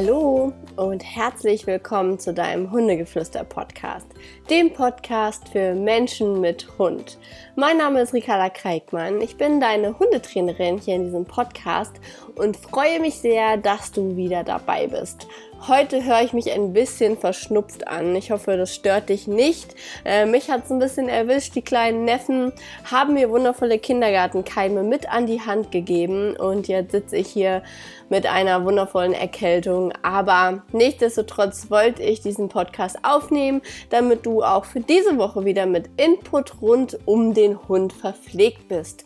Hallo und herzlich willkommen zu deinem Hundegeflüster-Podcast, dem Podcast für Menschen mit Hund. Mein Name ist Ricarda Kreikmann, ich bin deine Hundetrainerin hier in diesem Podcast und freue mich sehr, dass du wieder dabei bist. Heute höre ich mich ein bisschen verschnupft an. Ich hoffe, das stört dich nicht. Äh, mich hat es ein bisschen erwischt. Die kleinen Neffen haben mir wundervolle Kindergartenkeime mit an die Hand gegeben und jetzt sitze ich hier mit einer wundervollen Erkältung. Aber nichtsdestotrotz wollte ich diesen Podcast aufnehmen, damit du auch für diese Woche wieder mit Input rund um den Hund verpflegt bist.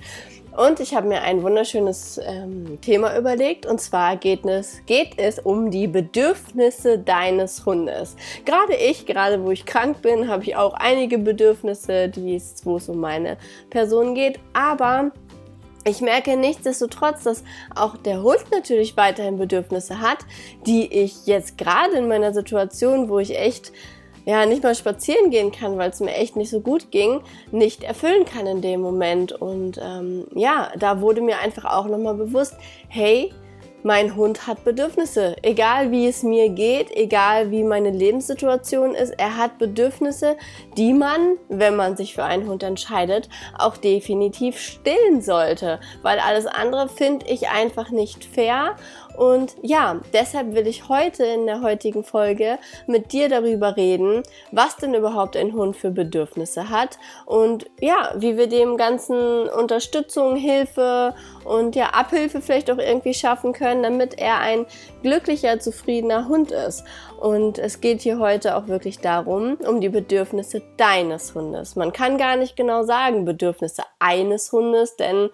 Und ich habe mir ein wunderschönes ähm, Thema überlegt. Und zwar geht es, geht es um die Bedürfnisse deines Hundes. Gerade ich, gerade wo ich krank bin, habe ich auch einige Bedürfnisse, wo es um meine Person geht. Aber ich merke nichtsdestotrotz, dass auch der Hund natürlich weiterhin Bedürfnisse hat, die ich jetzt gerade in meiner Situation, wo ich echt ja nicht mal spazieren gehen kann, weil es mir echt nicht so gut ging, nicht erfüllen kann in dem Moment. Und ähm, ja, da wurde mir einfach auch nochmal bewusst, hey, mein Hund hat Bedürfnisse. Egal wie es mir geht, egal wie meine Lebenssituation ist, er hat Bedürfnisse, die man, wenn man sich für einen Hund entscheidet, auch definitiv stillen sollte. Weil alles andere finde ich einfach nicht fair und ja, deshalb will ich heute in der heutigen Folge mit dir darüber reden, was denn überhaupt ein Hund für Bedürfnisse hat und ja, wie wir dem Ganzen Unterstützung, Hilfe und ja, Abhilfe vielleicht auch irgendwie schaffen können, damit er ein glücklicher, zufriedener Hund ist. Und es geht hier heute auch wirklich darum, um die Bedürfnisse deines Hundes. Man kann gar nicht genau sagen Bedürfnisse eines Hundes, denn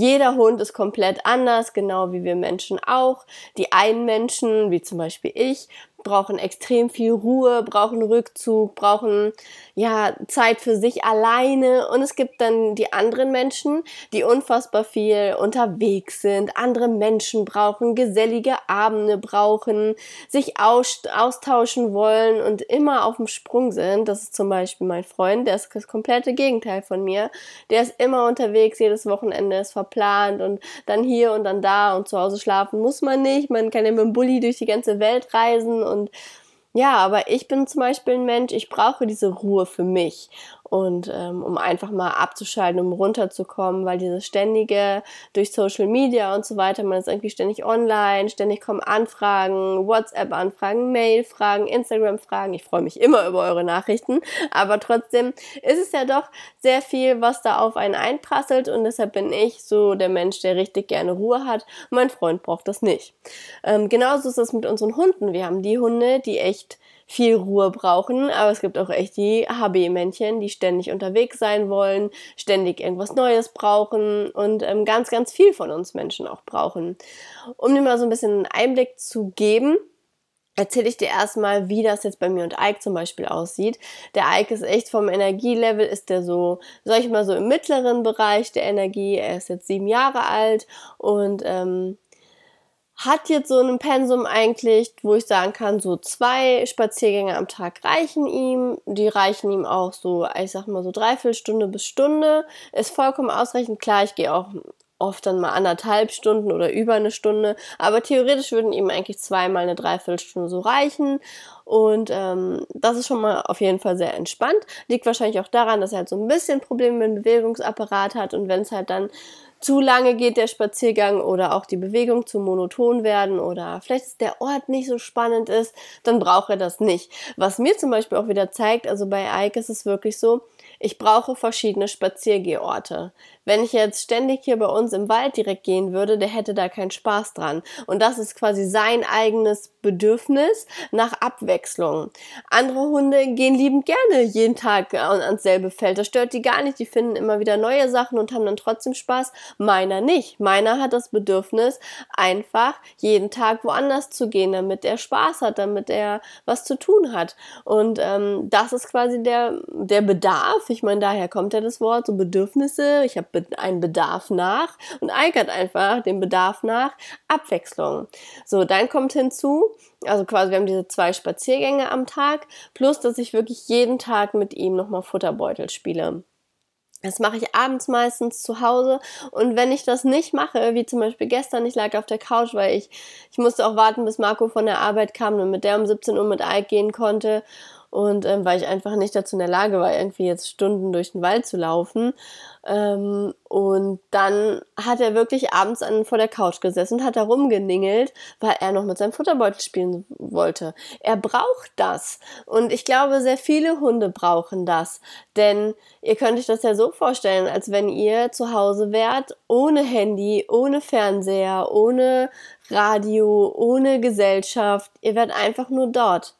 jeder Hund ist komplett anders, genau wie wir Menschen auch. Die einen Menschen, wie zum Beispiel ich, brauchen extrem viel Ruhe, brauchen Rückzug, brauchen ja Zeit für sich alleine und es gibt dann die anderen Menschen, die unfassbar viel unterwegs sind, andere Menschen brauchen, gesellige Abende brauchen, sich aus austauschen wollen und immer auf dem Sprung sind. Das ist zum Beispiel mein Freund, der ist das komplette Gegenteil von mir. Der ist immer unterwegs, jedes Wochenende ist verplant und dann hier und dann da und zu Hause schlafen muss man nicht. Man kann ja mit dem Bulli durch die ganze Welt reisen und ja, aber ich bin zum Beispiel ein Mensch, ich brauche diese Ruhe für mich und ähm, um einfach mal abzuschalten, um runterzukommen, weil dieses ständige durch Social Media und so weiter, man ist irgendwie ständig online, ständig kommen Anfragen, WhatsApp-Anfragen, Mail-Fragen, Instagram-Fragen. Ich freue mich immer über eure Nachrichten, aber trotzdem ist es ja doch sehr viel, was da auf einen einprasselt und deshalb bin ich so der Mensch, der richtig gerne Ruhe hat. Mein Freund braucht das nicht. Ähm, genauso ist es mit unseren Hunden. Wir haben die Hunde, die echt viel Ruhe brauchen, aber es gibt auch echt die HB-Männchen, die ständig unterwegs sein wollen, ständig irgendwas Neues brauchen und ähm, ganz, ganz viel von uns Menschen auch brauchen. Um dir mal so ein bisschen einen Einblick zu geben, erzähle ich dir erstmal, wie das jetzt bei mir und Ike zum Beispiel aussieht. Der Ike ist echt vom Energielevel, ist der so, sag ich mal, so im mittleren Bereich der Energie. Er ist jetzt sieben Jahre alt und ähm, hat jetzt so ein Pensum eigentlich, wo ich sagen kann, so zwei Spaziergänge am Tag reichen ihm. Die reichen ihm auch so, ich sag mal so dreiviertel Stunde bis Stunde. Ist vollkommen ausreichend. Klar, ich gehe auch oft dann mal anderthalb Stunden oder über eine Stunde. Aber theoretisch würden ihm eigentlich zweimal eine Dreiviertelstunde so reichen. Und ähm, das ist schon mal auf jeden Fall sehr entspannt. Liegt wahrscheinlich auch daran, dass er halt so ein bisschen Probleme mit dem Bewegungsapparat hat. Und wenn es halt dann zu lange geht der Spaziergang oder auch die Bewegung zu monoton werden oder vielleicht der Ort nicht so spannend ist, dann braucht er das nicht. Was mir zum Beispiel auch wieder zeigt, also bei Ike ist es wirklich so, ich brauche verschiedene Spaziergehorte. Wenn ich jetzt ständig hier bei uns im Wald direkt gehen würde, der hätte da keinen Spaß dran. Und das ist quasi sein eigenes Bedürfnis nach Abwechslung. Andere Hunde gehen liebend gerne jeden Tag ans selbe Feld. Das stört die gar nicht. Die finden immer wieder neue Sachen und haben dann trotzdem Spaß. Meiner nicht. Meiner hat das Bedürfnis, einfach jeden Tag woanders zu gehen, damit er Spaß hat, damit er was zu tun hat. Und ähm, das ist quasi der, der Bedarf. Ich meine, daher kommt ja das Wort, so Bedürfnisse. Ich habe einen Bedarf nach und hat einfach den Bedarf nach Abwechslung. So, dann kommt hinzu, also quasi wir haben diese zwei Spaziergänge am Tag, plus dass ich wirklich jeden Tag mit ihm nochmal Futterbeutel spiele. Das mache ich abends meistens zu Hause. Und wenn ich das nicht mache, wie zum Beispiel gestern, ich lag auf der Couch, weil ich, ich musste auch warten, bis Marco von der Arbeit kam und mit der um 17 Uhr mit Ike gehen konnte. Und ähm, weil ich einfach nicht dazu in der Lage war, irgendwie jetzt Stunden durch den Wald zu laufen. Ähm, und dann hat er wirklich abends an, vor der Couch gesessen und hat da rumgeningelt, weil er noch mit seinem Futterbeutel spielen wollte. Er braucht das. Und ich glaube, sehr viele Hunde brauchen das. Denn ihr könnt euch das ja so vorstellen, als wenn ihr zu Hause wärt, ohne Handy, ohne Fernseher, ohne Radio, ohne Gesellschaft. Ihr wärt einfach nur dort.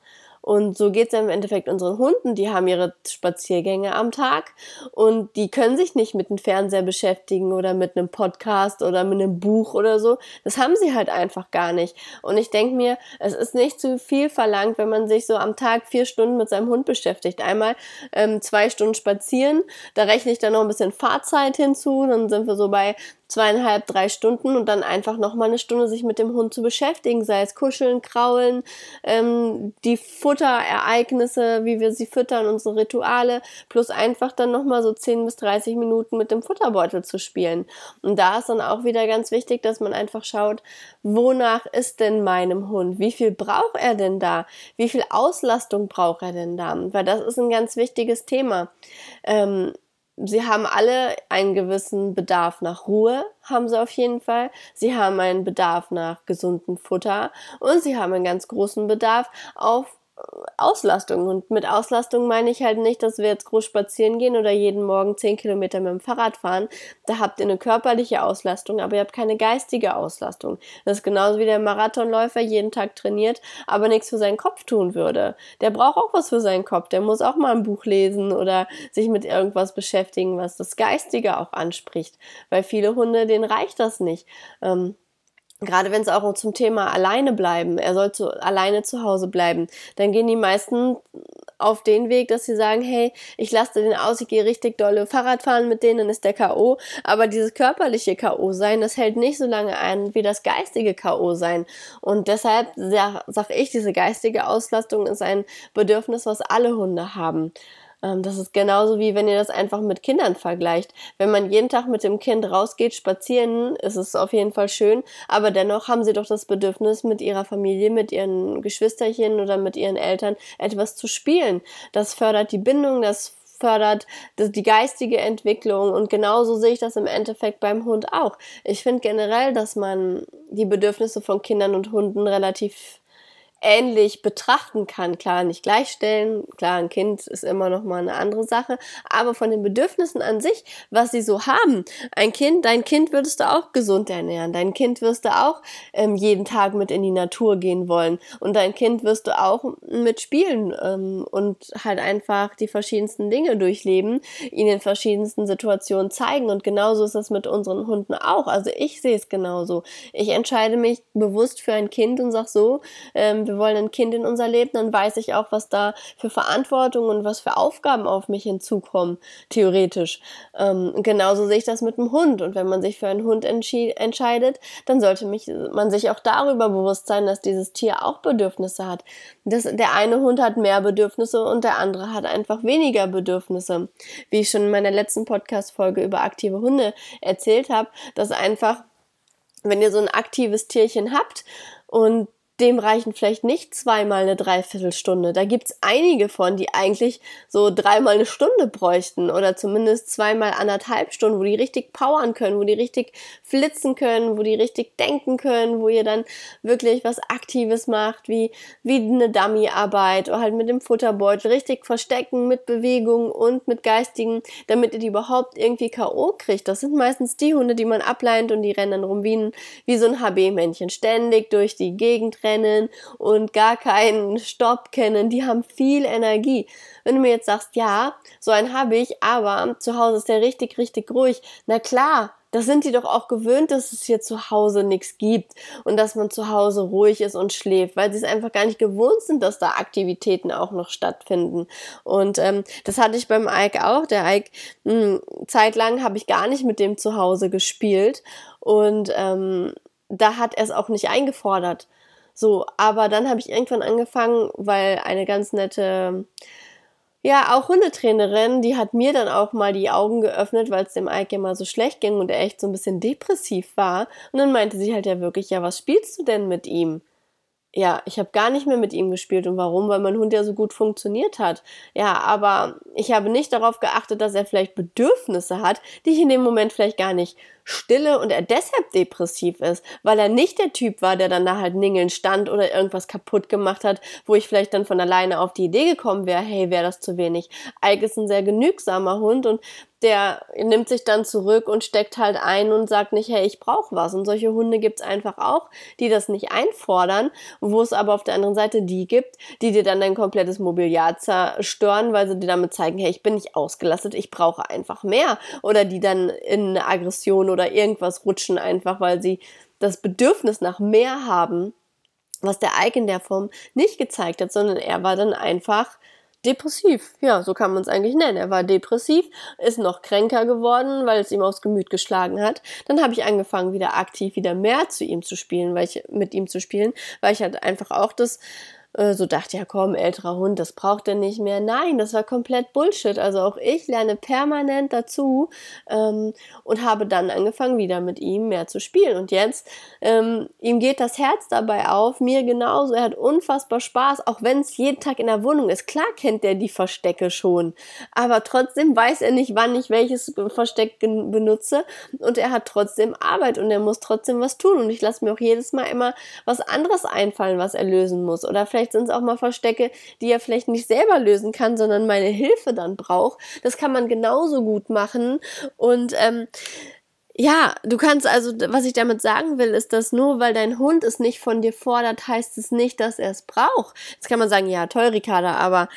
Und so geht's im Endeffekt unseren Hunden. Die haben ihre Spaziergänge am Tag und die können sich nicht mit dem Fernseher beschäftigen oder mit einem Podcast oder mit einem Buch oder so. Das haben sie halt einfach gar nicht. Und ich denke mir, es ist nicht zu viel verlangt, wenn man sich so am Tag vier Stunden mit seinem Hund beschäftigt. Einmal ähm, zwei Stunden spazieren, da rechne ich dann noch ein bisschen Fahrzeit hinzu, dann sind wir so bei zweieinhalb, drei Stunden und dann einfach nochmal eine Stunde sich mit dem Hund zu beschäftigen, sei es kuscheln, kraulen, ähm, die Futterereignisse, wie wir sie füttern, unsere Rituale, plus einfach dann nochmal so 10 bis 30 Minuten mit dem Futterbeutel zu spielen. Und da ist dann auch wieder ganz wichtig, dass man einfach schaut, wonach ist denn meinem Hund? Wie viel braucht er denn da? Wie viel Auslastung braucht er denn da? Weil das ist ein ganz wichtiges Thema. Ähm, sie haben alle einen gewissen Bedarf nach Ruhe, haben sie auf jeden Fall. Sie haben einen Bedarf nach gesundem Futter und sie haben einen ganz großen Bedarf auf Auslastung. Und mit Auslastung meine ich halt nicht, dass wir jetzt groß spazieren gehen oder jeden Morgen zehn Kilometer mit dem Fahrrad fahren. Da habt ihr eine körperliche Auslastung, aber ihr habt keine geistige Auslastung. Das ist genauso wie der Marathonläufer jeden Tag trainiert, aber nichts für seinen Kopf tun würde. Der braucht auch was für seinen Kopf. Der muss auch mal ein Buch lesen oder sich mit irgendwas beschäftigen, was das Geistige auch anspricht. Weil viele Hunde, denen reicht das nicht. Ähm, gerade wenn es auch zum Thema alleine bleiben, er soll zu, alleine zu Hause bleiben, dann gehen die meisten auf den Weg, dass sie sagen, hey, ich lasse den aus, ich gehe richtig dolle Fahrrad fahren mit denen, dann ist der K.O. Aber dieses körperliche K.O. sein, das hält nicht so lange ein wie das geistige K.O. sein. Und deshalb sage sag ich, diese geistige Auslastung ist ein Bedürfnis, was alle Hunde haben. Ähm, das ist genauso wie wenn ihr das einfach mit Kindern vergleicht. Wenn man jeden Tag mit dem Kind rausgeht, spazieren, ist es auf jeden Fall schön, aber dennoch haben sie doch das Bedürfnis, mit ihrer Familie, mit ihren Geschwisterchen oder mit ihren Eltern etwas zu spielen. Das fördert die Bindung, das fördert die geistige Entwicklung und genauso sehe ich das im Endeffekt beim Hund auch. Ich finde generell, dass man die Bedürfnisse von Kindern und Hunden relativ ähnlich betrachten kann. Klar, nicht gleichstellen, klar, ein Kind ist immer noch mal eine andere Sache, aber von den Bedürfnissen an sich, was sie so haben. Ein Kind, dein Kind würdest du auch gesund ernähren, dein Kind wirst du auch ähm, jeden Tag mit in die Natur gehen wollen und dein Kind wirst du auch mit spielen ähm, und halt einfach die verschiedensten Dinge durchleben, ihnen in verschiedensten Situationen zeigen und genauso ist das mit unseren Hunden auch. Also ich sehe es genauso. Ich entscheide mich bewusst für ein Kind und sag so, ähm, wir wollen ein Kind in unser Leben, dann weiß ich auch, was da für Verantwortung und was für Aufgaben auf mich hinzukommen, theoretisch. Ähm, genauso sehe ich das mit dem Hund. Und wenn man sich für einen Hund entscheidet, dann sollte mich, man sich auch darüber bewusst sein, dass dieses Tier auch Bedürfnisse hat. Das, der eine Hund hat mehr Bedürfnisse und der andere hat einfach weniger Bedürfnisse. Wie ich schon in meiner letzten Podcast-Folge über aktive Hunde erzählt habe, dass einfach, wenn ihr so ein aktives Tierchen habt und dem reichen vielleicht nicht zweimal eine Dreiviertelstunde. Da gibt's einige von, die eigentlich so dreimal eine Stunde bräuchten oder zumindest zweimal anderthalb Stunden, wo die richtig powern können, wo die richtig flitzen können, wo die richtig denken können, wo ihr dann wirklich was Aktives macht, wie, wie eine Dummyarbeit oder halt mit dem Futterbeutel richtig verstecken mit Bewegung und mit geistigen, damit ihr die überhaupt irgendwie K.O. kriegt. Das sind meistens die Hunde, die man ableint und die rennen dann rum wie, ein, wie so ein HB-Männchen, ständig durch die Gegend rennen rennen und gar keinen Stopp kennen. Die haben viel Energie. Wenn du mir jetzt sagst, ja, so einen habe ich, aber zu Hause ist der richtig, richtig ruhig. Na klar, das sind die doch auch gewöhnt, dass es hier zu Hause nichts gibt und dass man zu Hause ruhig ist und schläft, weil sie es einfach gar nicht gewohnt sind, dass da Aktivitäten auch noch stattfinden. Und ähm, das hatte ich beim Ike auch. Der Ike, mh, hm, zeitlang habe ich gar nicht mit dem zu Hause gespielt und ähm, da hat er es auch nicht eingefordert. So, aber dann habe ich irgendwann angefangen, weil eine ganz nette Ja, auch Hundetrainerin, die hat mir dann auch mal die Augen geöffnet, weil es dem Ike mal so schlecht ging und er echt so ein bisschen depressiv war. Und dann meinte sie halt ja wirklich, ja, was spielst du denn mit ihm? ja, ich habe gar nicht mehr mit ihm gespielt. Und warum? Weil mein Hund ja so gut funktioniert hat. Ja, aber ich habe nicht darauf geachtet, dass er vielleicht Bedürfnisse hat, die ich in dem Moment vielleicht gar nicht stille und er deshalb depressiv ist, weil er nicht der Typ war, der dann da halt ningeln stand oder irgendwas kaputt gemacht hat, wo ich vielleicht dann von alleine auf die Idee gekommen wäre, hey, wäre das zu wenig. Ike ist ein sehr genügsamer Hund und der nimmt sich dann zurück und steckt halt ein und sagt nicht, hey, ich brauche was. Und solche Hunde gibt's einfach auch, die das nicht einfordern, wo es aber auf der anderen Seite die gibt, die dir dann dein komplettes Mobiliar zerstören, weil sie dir damit zeigen, hey, ich bin nicht ausgelastet, ich brauche einfach mehr. Oder die dann in Aggression oder irgendwas rutschen, einfach weil sie das Bedürfnis nach mehr haben, was der Ike in der Form nicht gezeigt hat, sondern er war dann einfach depressiv. Ja, so kann man es eigentlich nennen. Er war depressiv, ist noch kränker geworden, weil es ihm aufs Gemüt geschlagen hat. Dann habe ich angefangen, wieder aktiv wieder mehr zu ihm zu spielen, weil ich mit ihm zu spielen, weil ich halt einfach auch das äh, so dachte, ja komm, älterer Hund, das braucht er nicht mehr. Nein, das war komplett Bullshit. Also auch ich lerne permanent dazu ähm, und habe dann angefangen, wieder mit ihm mehr zu spielen. Und jetzt, ähm, ihm geht das Herz dabei auf, mir genauso. Er hat unfassbar Spaß, auch wenn es jeden Tag in der Wohnung ist. Klar kennt er die Verstecke schon, aber trotzdem weiß er nicht, wann ich welches Versteck benutze. Und er hat trotzdem Arbeit und er muss trotzdem was tun. Und ich lasse mir auch jedes Mal immer was anderes einfallen, was er lösen muss. Oder vielleicht vielleicht sind es auch mal Verstecke, die er vielleicht nicht selber lösen kann, sondern meine Hilfe dann braucht. Das kann man genauso gut machen. Und ähm, ja, du kannst also, was ich damit sagen will, ist, dass nur weil dein Hund es nicht von dir fordert, heißt es nicht, dass er es braucht. Jetzt kann man sagen, ja, toll, Ricarda, aber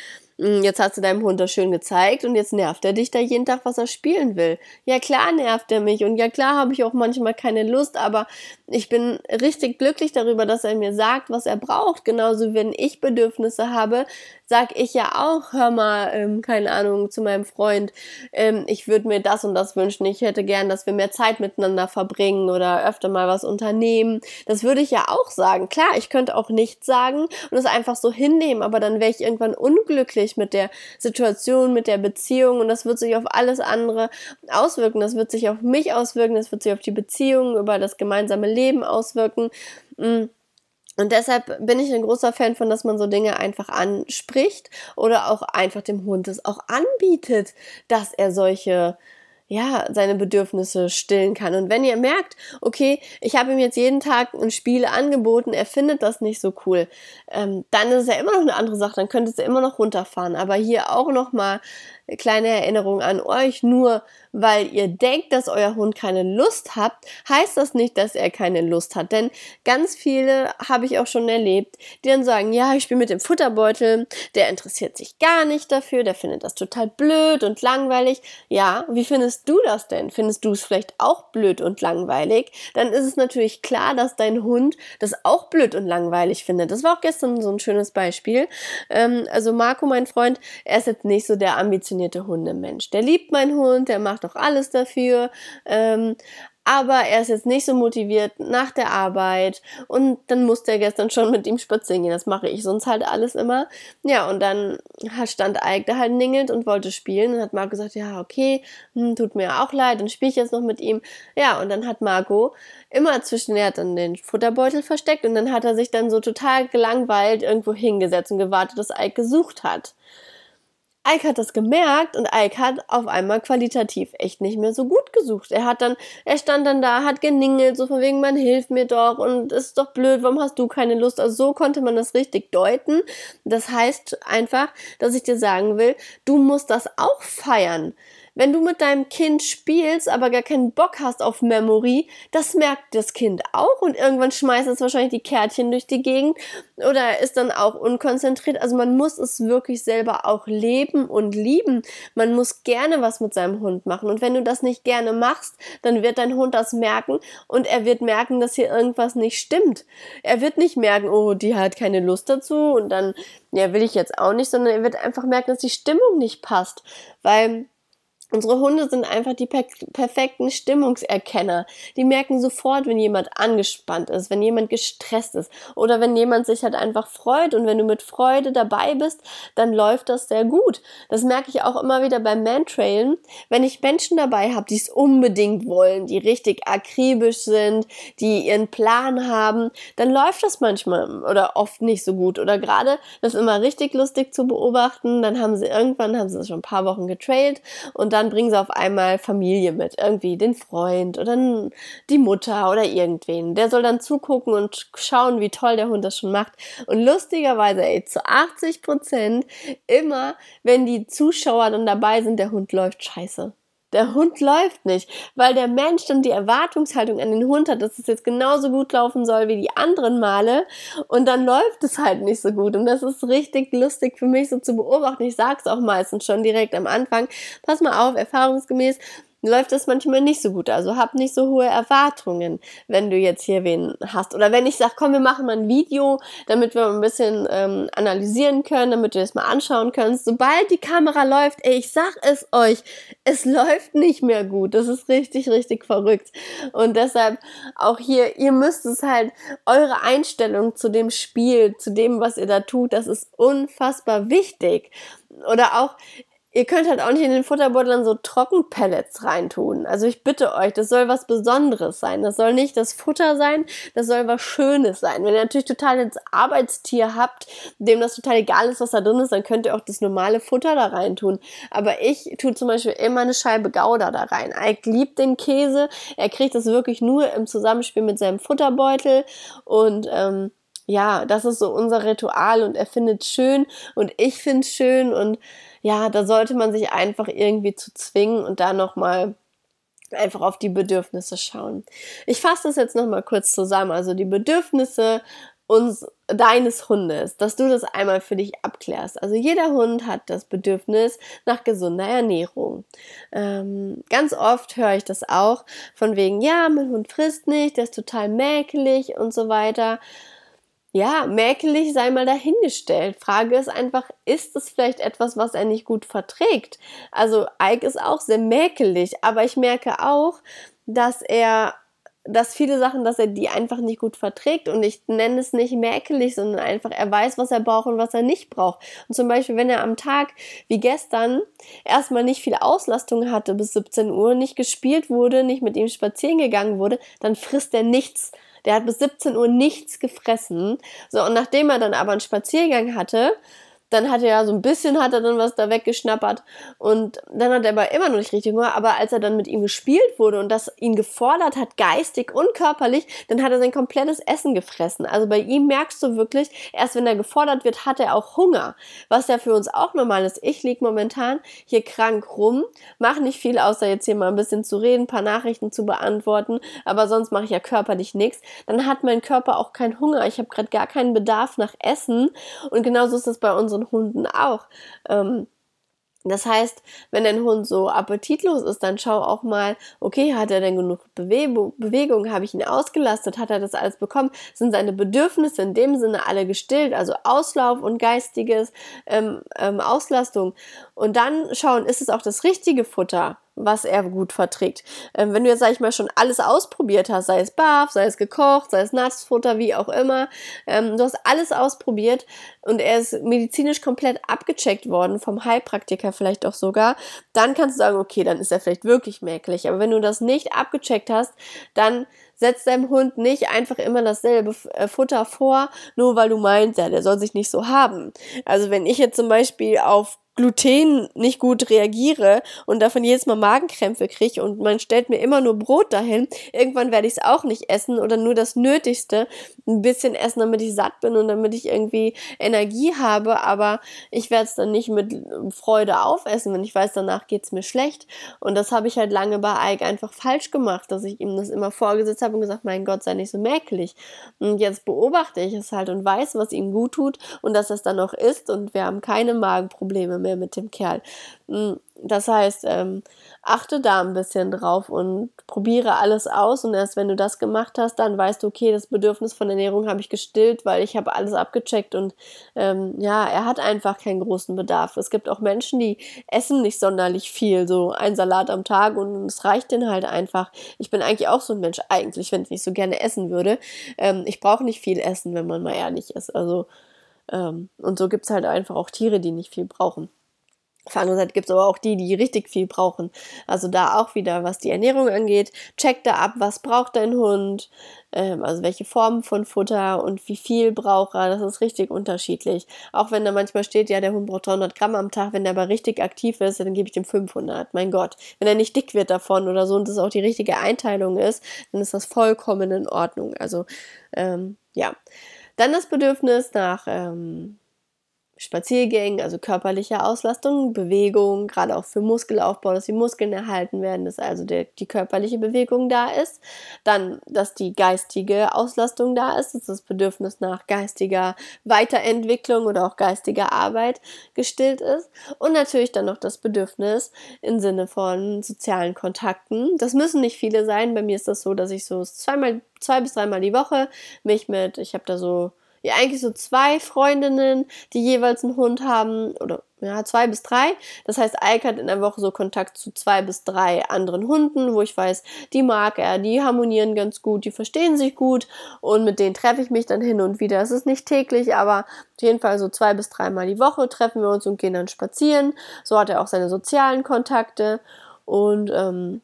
jetzt hast du deinem Hund das schön gezeigt und jetzt nervt er dich da jeden Tag, was er spielen will. Ja klar nervt er mich und ja klar habe ich auch manchmal keine Lust, aber ich bin richtig glücklich darüber, dass er mir sagt, was er braucht. Genauso wenn ich Bedürfnisse habe, sag ich ja auch, hör mal, ähm, keine Ahnung, zu meinem Freund, ähm, ich würde mir das und das wünschen, ich hätte gern, dass wir mehr Zeit miteinander verbringen oder öfter mal was unternehmen. Das würde ich ja auch sagen. Klar, ich könnte auch nichts sagen und es einfach so hinnehmen, aber dann wäre ich irgendwann unglücklich mit der Situation, mit der Beziehung und das wird sich auf alles andere auswirken. Das wird sich auf mich auswirken, das wird sich auf die Beziehung, über das gemeinsame Leben auswirken. Mm. Und deshalb bin ich ein großer Fan von, dass man so Dinge einfach anspricht oder auch einfach dem Hund es auch anbietet, dass er solche ja, seine Bedürfnisse stillen kann. Und wenn ihr merkt, okay, ich habe ihm jetzt jeden Tag ein Spiel angeboten, er findet das nicht so cool, ähm, dann ist es ja immer noch eine andere Sache, dann könnt ihr immer noch runterfahren. Aber hier auch nochmal kleine Erinnerung an euch, nur weil ihr denkt, dass euer Hund keine Lust hat, heißt das nicht, dass er keine Lust hat. Denn ganz viele habe ich auch schon erlebt, die dann sagen, ja, ich spiele mit dem Futterbeutel, der interessiert sich gar nicht dafür, der findet das total blöd und langweilig. Ja, wie findest du das denn? Findest du es vielleicht auch blöd und langweilig? Dann ist es natürlich klar, dass dein Hund das auch blöd und langweilig findet. Das war auch gestern so ein schönes Beispiel. Ähm, also Marco, mein Freund, er ist jetzt nicht so der ambitionierte ambitionierte Hundemensch. Der liebt meinen Hund, der macht auch alles dafür. Ähm, aber er ist jetzt nicht so motiviert nach der Arbeit und dann musste er gestern schon mit ihm spazieren gehen. Das mache ich sonst halt alles immer. Ja, und dann stand Ike da halt ningelt und wollte spielen und hat Marco gesagt, ja, okay, hm, tut mir auch leid, dann spiele ich jetzt noch mit ihm. Ja, und dann hat Marco immer zwischen, er hat dann den Futterbeutel versteckt und dann hat er sich dann so total gelangweilt irgendwo hingesetzt und gewartet, dass Ike gesucht hat. Ike hat das gemerkt und Ike hat auf einmal qualitativ echt nicht mehr so gut gesucht. Er hat dann, er stand dann da, hat geningelt, so von wegen, man hilft mir doch und ist doch blöd, warum hast du keine Lust? Also so konnte man das richtig deuten. Das heißt einfach, dass ich dir sagen will, du musst das auch feiern. Wenn du mit deinem Kind spielst, aber gar keinen Bock hast auf Memory, das merkt das Kind auch und irgendwann schmeißt es wahrscheinlich die Kärtchen durch die Gegend oder ist dann auch unkonzentriert. Also man muss es wirklich selber auch leben und lieben. Man muss gerne was mit seinem Hund machen und wenn du das nicht gerne machst, dann wird dein Hund das merken und er wird merken, dass hier irgendwas nicht stimmt. Er wird nicht merken, oh, die hat keine Lust dazu und dann, ja, will ich jetzt auch nicht, sondern er wird einfach merken, dass die Stimmung nicht passt, weil Unsere Hunde sind einfach die per perfekten Stimmungserkenner. Die merken sofort, wenn jemand angespannt ist, wenn jemand gestresst ist oder wenn jemand sich halt einfach freut. Und wenn du mit Freude dabei bist, dann läuft das sehr gut. Das merke ich auch immer wieder beim Mantrailen. Wenn ich Menschen dabei habe, die es unbedingt wollen, die richtig akribisch sind, die ihren Plan haben, dann läuft das manchmal oder oft nicht so gut. Oder gerade, das ist immer richtig lustig zu beobachten. Dann haben sie irgendwann, haben sie schon ein paar Wochen getrailt und dann dann bringen sie auf einmal Familie mit, irgendwie den Freund oder die Mutter oder irgendwen. Der soll dann zugucken und schauen, wie toll der Hund das schon macht. Und lustigerweise, ey, zu 80 Prozent immer, wenn die Zuschauer dann dabei sind, der Hund läuft scheiße. Der Hund läuft nicht, weil der Mensch dann die Erwartungshaltung an den Hund hat, dass es jetzt genauso gut laufen soll wie die anderen Male und dann läuft es halt nicht so gut und das ist richtig lustig für mich so zu beobachten. Ich sag's auch meistens schon direkt am Anfang. Pass mal auf, erfahrungsgemäß läuft das manchmal nicht so gut. Also hab nicht so hohe Erwartungen, wenn du jetzt hier wen hast. Oder wenn ich sage, komm, wir machen mal ein Video, damit wir ein bisschen ähm, analysieren können, damit du das mal anschauen kannst. Sobald die Kamera läuft, ey, ich sag es euch, es läuft nicht mehr gut. Das ist richtig, richtig verrückt. Und deshalb auch hier, ihr müsst es halt, eure Einstellung zu dem Spiel, zu dem, was ihr da tut, das ist unfassbar wichtig. Oder auch, Ihr könnt halt auch nicht in den Futterbeutel so Trockenpellets reintun. Also ich bitte euch, das soll was Besonderes sein. Das soll nicht das Futter sein, das soll was Schönes sein. Wenn ihr natürlich total ins Arbeitstier habt, dem das total egal ist, was da drin ist, dann könnt ihr auch das normale Futter da reintun. Aber ich tue zum Beispiel immer eine Scheibe Gouda da rein. Ike liebt den Käse. Er kriegt das wirklich nur im Zusammenspiel mit seinem Futterbeutel und ähm, ja, das ist so unser Ritual und er findet schön und ich finde schön und ja, da sollte man sich einfach irgendwie zu zwingen und da nochmal einfach auf die Bedürfnisse schauen. Ich fasse das jetzt nochmal kurz zusammen. Also die Bedürfnisse uns, deines Hundes, dass du das einmal für dich abklärst. Also jeder Hund hat das Bedürfnis nach gesunder Ernährung. Ähm, ganz oft höre ich das auch von wegen, ja, mein Hund frisst nicht, der ist total mäkelig und so weiter ja, mäkelig sei mal dahingestellt. Frage ist einfach, ist es vielleicht etwas, was er nicht gut verträgt? Also Ike ist auch sehr mäkelig, aber ich merke auch, dass er dass viele Sachen, dass er die einfach nicht gut verträgt und ich nenne es nicht mäkelig, sondern einfach, er weiß, was er braucht und was er nicht braucht. Und zum Beispiel, wenn er am Tag wie gestern erstmal nicht viel Auslastung hatte bis 17 Uhr, nicht gespielt wurde, nicht mit ihm spazieren gegangen wurde, dann frisst er nichts. Der hat bis 17 Uhr nichts gefressen. So, und nachdem er dann aber einen Spaziergang hatte, dann hat er ja so ein bisschen hat er dann was da weggeschnappert und dann hat er aber immer noch nicht richtig Hunger, aber als er dann mit ihm gespielt wurde und das ihn gefordert hat, geistig und körperlich, dann hat er sein komplettes Essen gefressen. Also bei ihm merkst du wirklich, erst wenn er gefordert wird, hat er auch Hunger, was ja für uns auch normal ist. Ich lieg momentan hier krank rum, mache nicht viel, außer jetzt hier mal ein bisschen zu reden, ein paar Nachrichten zu beantworten, aber sonst mache ich ja körperlich nichts. Dann hat mein Körper auch keinen Hunger. Ich habe gerade gar keinen Bedarf nach Essen und genauso ist das bei unseren Hunden auch. Ähm, das heißt, wenn dein Hund so appetitlos ist, dann schau auch mal, okay, hat er denn genug Bewegung, Bewegung habe ich ihn ausgelastet, hat er das alles bekommen, sind seine Bedürfnisse in dem Sinne alle gestillt, also Auslauf und geistiges ähm, ähm, Auslastung. Und dann schauen, ist es auch das richtige Futter? Was er gut verträgt. Ähm, wenn du jetzt, sag ich mal, schon alles ausprobiert hast, sei es Barf, sei es gekocht, sei es Nassfutter, wie auch immer, ähm, du hast alles ausprobiert und er ist medizinisch komplett abgecheckt worden, vom Heilpraktiker vielleicht auch sogar, dann kannst du sagen, okay, dann ist er vielleicht wirklich mäkelig. Aber wenn du das nicht abgecheckt hast, dann setzt deinem Hund nicht einfach immer dasselbe äh, Futter vor, nur weil du meinst, ja, der soll sich nicht so haben. Also wenn ich jetzt zum Beispiel auf Gluten nicht gut reagiere und davon jedes Mal Magenkrämpfe kriege und man stellt mir immer nur Brot dahin, irgendwann werde ich es auch nicht essen oder nur das Nötigste ein bisschen essen, damit ich satt bin und damit ich irgendwie Energie habe, aber ich werde es dann nicht mit Freude aufessen, wenn ich weiß, danach geht's mir schlecht. Und das habe ich halt lange bei Ike einfach falsch gemacht, dass ich ihm das immer vorgesetzt habe und gesagt, mein Gott, sei nicht so mäkelig. Und jetzt beobachte ich es halt und weiß, was ihm gut tut und dass es dann auch ist und wir haben keine Magenprobleme mehr mit dem Kerl. Hm, das heißt, ähm, achte da ein bisschen drauf und probiere alles aus und erst wenn du das gemacht hast, dann weißt du, okay, das Bedürfnis von Ernährung habe ich gestillt, weil ich habe alles abgecheckt und ähm, ja, er hat einfach keinen großen Bedarf. Es gibt auch Menschen, die essen nicht sonderlich viel, so ein Salat am Tag und es reicht denen halt einfach. Ich bin eigentlich auch so ein Mensch, eigentlich, wenn ich nicht so gerne essen würde. Ähm, ich brauche nicht viel essen, wenn man mal ehrlich ist. Also und so gibt es halt einfach auch Tiere, die nicht viel brauchen. Auf der anderen Seite gibt es aber auch die, die richtig viel brauchen. Also da auch wieder, was die Ernährung angeht, check da ab, was braucht dein Hund, ähm, also welche Formen von Futter und wie viel braucht er. Das ist richtig unterschiedlich. Auch wenn da manchmal steht, ja, der Hund braucht 300 Gramm am Tag, wenn der aber richtig aktiv ist, dann gebe ich dem 500. Mein Gott, wenn er nicht dick wird davon oder so und das auch die richtige Einteilung ist, dann ist das vollkommen in Ordnung. Also ähm, ja. Dann das Bedürfnis nach ähm, Spaziergängen, also körperliche Auslastung, Bewegung, gerade auch für Muskelaufbau, dass die Muskeln erhalten werden, dass also der, die körperliche Bewegung da ist. Dann, dass die geistige Auslastung da ist, dass das Bedürfnis nach geistiger Weiterentwicklung oder auch geistiger Arbeit gestillt ist. Und natürlich dann noch das Bedürfnis im Sinne von sozialen Kontakten. Das müssen nicht viele sein. Bei mir ist das so, dass ich so zweimal, zwei bis dreimal die Woche mich mit, ich habe da so ja eigentlich so zwei Freundinnen, die jeweils einen Hund haben oder ja, zwei bis drei. Das heißt, Ike hat in der Woche so Kontakt zu zwei bis drei anderen Hunden, wo ich weiß, die mag er, die harmonieren ganz gut, die verstehen sich gut und mit denen treffe ich mich dann hin und wieder. Es ist nicht täglich, aber auf jeden Fall so zwei bis dreimal die Woche treffen wir uns und gehen dann spazieren. So hat er auch seine sozialen Kontakte und ähm,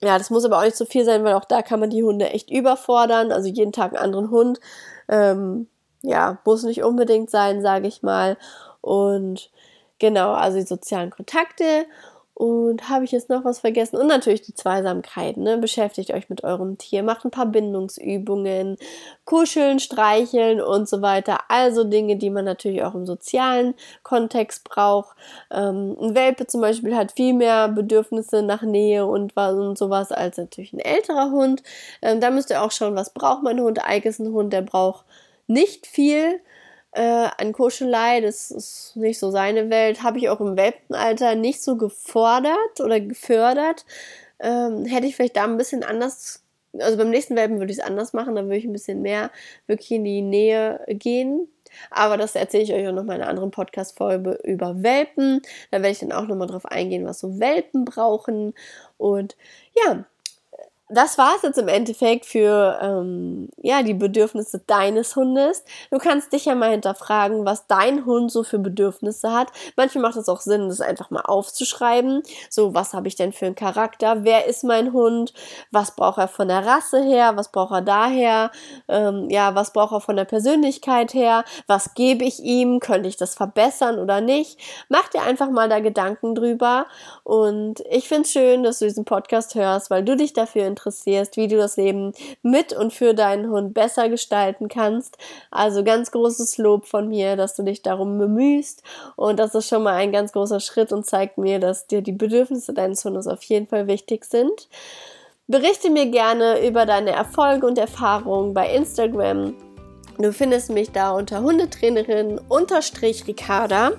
ja, das muss aber auch nicht so viel sein, weil auch da kann man die Hunde echt überfordern. Also jeden Tag einen anderen Hund. Ähm, ja, muss nicht unbedingt sein, sage ich mal. Und genau, also die sozialen Kontakte. Und habe ich jetzt noch was vergessen? Und natürlich die Zweisamkeit. Ne? Beschäftigt euch mit eurem Tier, macht ein paar Bindungsübungen, kuscheln, streicheln und so weiter. Also Dinge, die man natürlich auch im sozialen Kontext braucht. Ähm, ein Welpe zum Beispiel hat viel mehr Bedürfnisse nach Nähe und, und sowas als natürlich ein älterer Hund. Ähm, da müsst ihr auch schauen, was braucht mein Hund. Ike ist ein Hund, der braucht nicht viel äh, an Kuschelei, das ist nicht so seine Welt, habe ich auch im Welpenalter nicht so gefordert oder gefördert. Ähm, hätte ich vielleicht da ein bisschen anders, also beim nächsten Welpen würde ich es anders machen, da würde ich ein bisschen mehr wirklich in die Nähe gehen. Aber das erzähle ich euch auch noch mal in einer anderen Podcast-Folge über Welpen. Da werde ich dann auch noch mal drauf eingehen, was so Welpen brauchen. Und ja, das war es jetzt im Endeffekt für ähm, ja, die Bedürfnisse deines Hundes. Du kannst dich ja mal hinterfragen, was dein Hund so für Bedürfnisse hat. Manchmal macht es auch Sinn, das einfach mal aufzuschreiben. So, was habe ich denn für einen Charakter? Wer ist mein Hund? Was braucht er von der Rasse her? Was braucht er daher? Ähm, ja, was braucht er von der Persönlichkeit her? Was gebe ich ihm? Könnte ich das verbessern oder nicht? Mach dir einfach mal da Gedanken drüber. Und ich finde es schön, dass du diesen Podcast hörst, weil du dich dafür interessierst interessierst, wie du das Leben mit und für deinen Hund besser gestalten kannst. Also ganz großes Lob von mir, dass du dich darum bemühst und das ist schon mal ein ganz großer Schritt und zeigt mir, dass dir die Bedürfnisse deines Hundes auf jeden Fall wichtig sind. Berichte mir gerne über deine Erfolge und Erfahrungen bei Instagram Du findest mich da unter Hundetrainerin unterstrich Ricarda.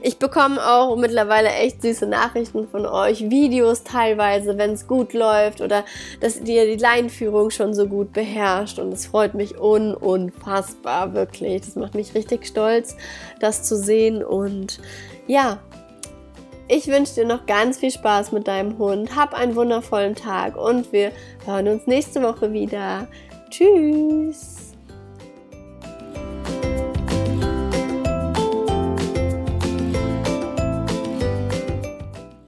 Ich bekomme auch mittlerweile echt süße Nachrichten von euch, Videos teilweise, wenn es gut läuft oder dass ihr die Leinführung schon so gut beherrscht und es freut mich un unfassbar wirklich. Das macht mich richtig stolz, das zu sehen und ja, ich wünsche dir noch ganz viel Spaß mit deinem Hund. Hab einen wundervollen Tag und wir hören uns nächste Woche wieder. Tschüss.